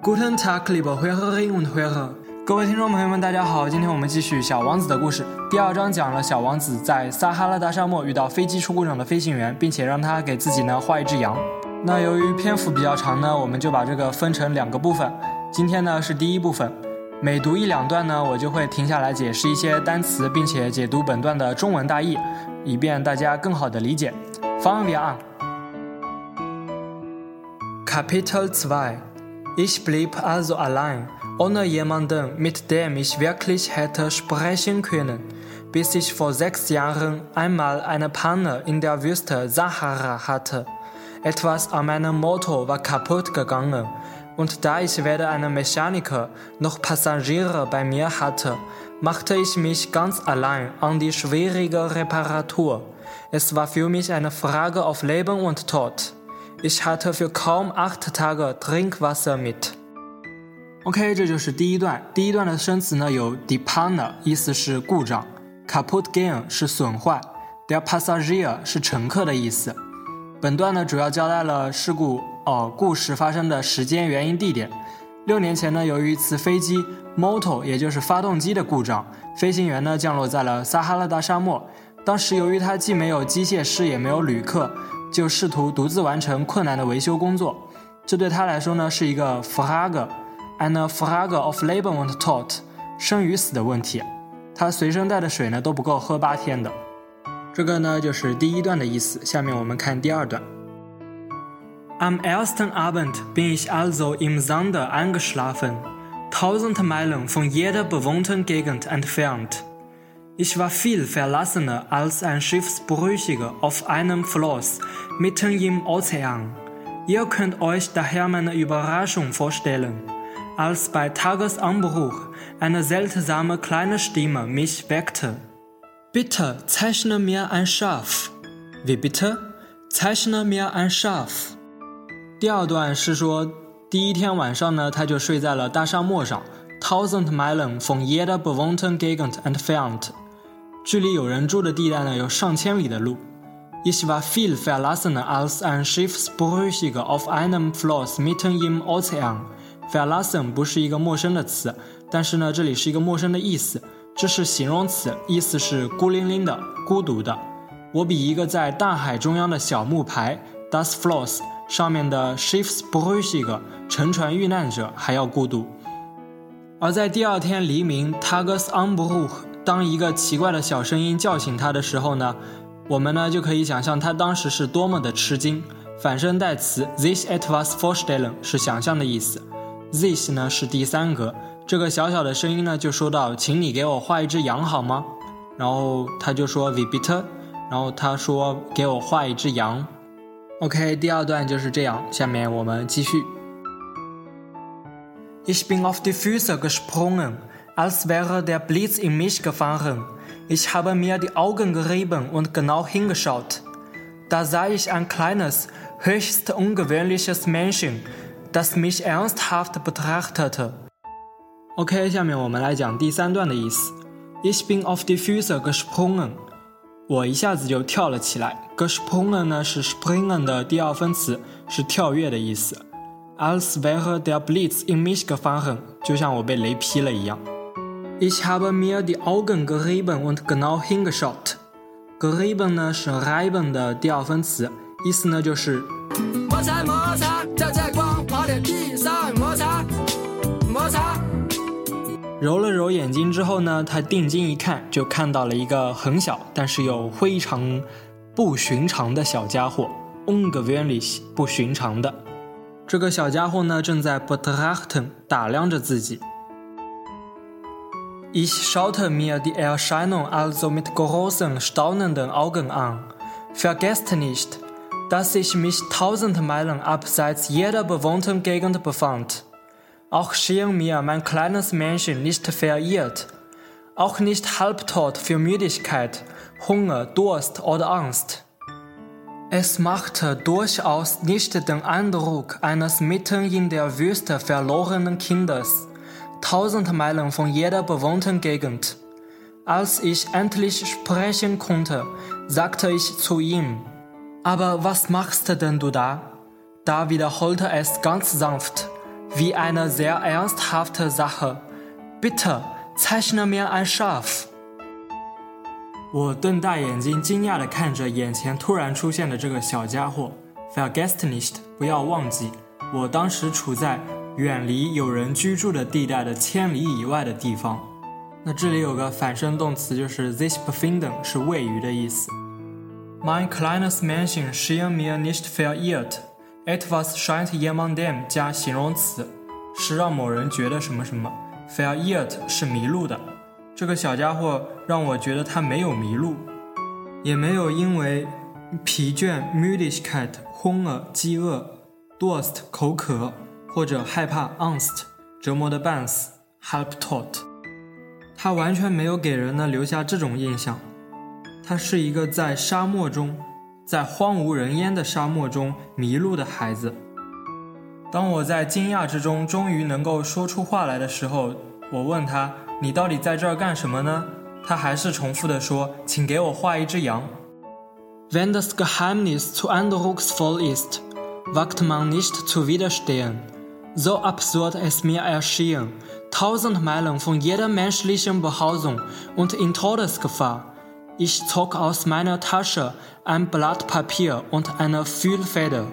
Guten Tag, liebe Hörerinnen und Hörer。各位听众朋友们，大家好！今天我们继续《小王子》的故事。第二章讲了小王子在撒哈拉大沙漠遇到飞机出故障的飞行员，并且让他给自己呢画一只羊。那由于篇幅比较长呢，我们就把这个分成两个部分。今天呢是第一部分，每读一两段呢，我就会停下来解释一些单词，并且解读本段的中文大意，以便大家更好的理解。方便啊。Kapitel 2 Ich blieb also allein, ohne jemanden, mit dem ich wirklich hätte sprechen können, bis ich vor sechs Jahren einmal eine Panne in der Wüste Sahara hatte. Etwas an meinem Motor war kaputt gegangen, und da ich weder einen Mechaniker noch Passagiere bei mir hatte, machte ich mich ganz allein an die schwierige Reparatur. Es war für mich eine Frage auf Leben und Tod. Ich hatte für kaum acht Tage Trinkwasser mit. OK，这就是第一段。第一段的生词呢有 depana，意思是故障；kaput gehen 是损坏；der Passagier 是乘客的意思。本段呢主要交代了事故哦故事发生的时间、原因、地点。六年前呢，由于一次飞机 motor，也就是发动机的故障，飞行员呢降落在了撒哈拉大沙漠。当时由于他既没有机械师，也没有旅客。就试图独自完成困难的维修工作，这对他来说呢是一个 frage，an frage of Leben und Tod，生与死的问题。他随身带的水呢都不够喝八天的。这个呢就是第一段的意思。下面我们看第二段。Am ersten Abend bin ich also im Sande eingeschlafen, tausend Meilen von jeder bewohnten Gegend entfernt. Ich war viel verlassener als ein Schiffsbrüchiger auf einem Floß mitten im Ozean. Ihr könnt euch daher meine Überraschung vorstellen, als bei Tagesanbruch eine seltsame kleine Stimme mich weckte. Bitte zeichne mir ein Schaf. Wie bitte? Zeichne mir ein Schaf. 第二段是说，第一天晚上呢，他就睡在了大沙漠上，tausend Meilen von jeder bewohnten Gegend entfernt。 距离有人住的地带呢，有上千里的路。Ich war viel verlassen als ein Schiffsbrüchiger auf einem Floß mitten im Ozean. Verlassen 不是一个陌生的词，但是呢，这里是一个陌生的意思。这是形容词，意思是孤零零的、孤独的。我比一个在大海中央的小木牌 das Floß 上面的 Schiffsbrüchig 沉船遇难者还要孤独。而在第二天黎明，Tagesanbruch。当一个奇怪的小声音叫醒他的时候呢，我们呢就可以想象他当时是多么的吃惊。反身代词 this it was vorstellen 是想象的意思，this 呢是第三格。这个小小的声音呢就说到，请你给我画一只羊好吗？然后他就说 v i b i t e 然后他说给我画一只羊。OK，第二段就是这样。下面我们继续。Ich bin auf die Füße gesprungen. als wäre der Blitz in mich gefahren. Ich habe mir die Augen gerieben und genau hingeschaut. Da sah ich ein kleines, höchst ungewöhnliches Männchen, das mich ernsthaft betrachtete. OK，下面我们来讲第三段的意思。Ich bin auf die Füße gesprungen，我一下子就跳了起来。gesprungen 呢是 springen 的第二分词，是跳跃的意思。Als wäre der Blitz in mich gefahren，就像我被雷劈了一样。 Ich habe mir die Augen gerieben und genau hingeschaut. Gerieben 呢是 reiben 的第二分词，意思呢就是摩擦摩擦，照在光滑的地上摩擦摩擦。揉了揉眼睛之后呢，他定睛一看，就看到了一个很小但是又非常不寻常的小家伙，ungewöhnlich 不寻常的。这个小家伙呢，正在 betrachten 打量着自己。Ich schaute mir die Erscheinung also mit großen, staunenden Augen an. Vergesst nicht, dass ich mich tausend Meilen abseits jeder bewohnten Gegend befand. Auch schien mir mein kleines Männchen nicht verirrt, auch nicht halbtot für Müdigkeit, Hunger, Durst oder Angst. Es machte durchaus nicht den Eindruck eines mitten in der Wüste verlorenen Kindes tausend Meilen von jeder bewohnten Gegend. Als ich endlich sprechen konnte, sagte ich zu ihm, aber was machst denn du da? Da wiederholte es ganz sanft, wie eine sehr ernsthafte Sache. Bitte zeichne mir ein Schaf. 我瞪大眼睛，惊讶地看着眼前突然出现的这个小家伙。Vergesst nicht，不要忘记，我当时处在 远离有人居住的地带的千里以外的地方。那这里有个反身动词，就是 this befinden，是位于的意思。Mein kleines Mansion schien mir nicht verirrt. Etwas scheint jemandem 加形容词，是让某人觉得什么什么。Verirrt 是迷路的。这个小家伙让我觉得他没有迷路，也没有因为疲倦 （müdigkeit）、昏了（饥饿）、dust 口渴或者害怕 （angst） 折磨的半死 （halbtot）。他完全没有给人呢留下这种印象。他是一个在沙漠中，在荒无人烟的沙漠中迷路的孩子。当我在惊讶之中终于能够说出话来的时候，我问他。你到底在这儿干什么呢？他还是重复的说：“请给我画一只羊。” Wenn das Geheimnis zu andrucksvoll ist, wagt man nicht zu widerstehen. So absurd es mir erschien, tausend Meilen von jeder menschlichen Behausung und in Todesgefahr. Ich zog aus meiner Tasche ein Blatt Papier und eine Füllfeder.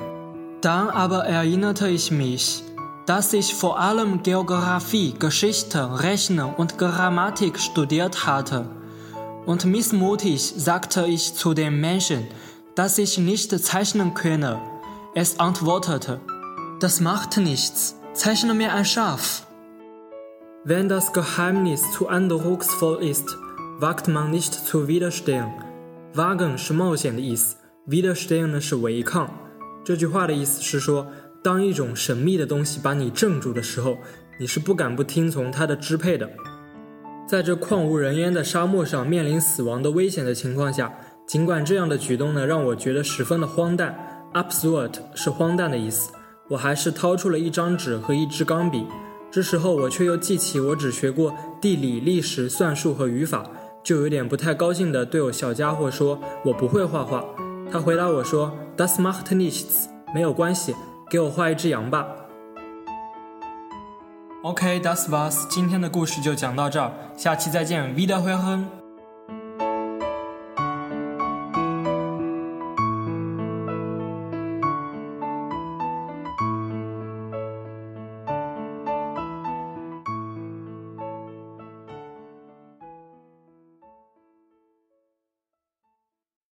Dann aber erinnerte ich mich, dass ich vor allem Geographie, Geschichte, Rechnen und Grammatik studiert hatte. Und missmutig sagte ich zu dem Menschen, dass ich nicht zeichnen könne. Es antwortete, das macht nichts, zeichne mir ein Schaf. Wenn das Geheimnis zu eindrucksvoll ist, wagt man nicht zu widerstehen. Wagen 是冒险的意思，widerstehen 呢是违抗。这句话的意思是说，当一种神秘的东西把你镇住的时候，你是不敢不听从它的支配的。在这旷无人烟的沙漠上，面临死亡的危险的情况下，尽管这样的举动呢让我觉得十分的荒诞，absurd 是荒诞的意思，我还是掏出了一张纸和一支钢笔。这时候我却又记起我只学过地理、历史、算术和语法，就有点不太高兴地对我小家伙说：“我不会画画。”他回答我说：“Das macht nichts，没有关系。”给我画一只羊吧。OK，Das war's，今天的故事就讲到这儿，下期再见，Wiederhören。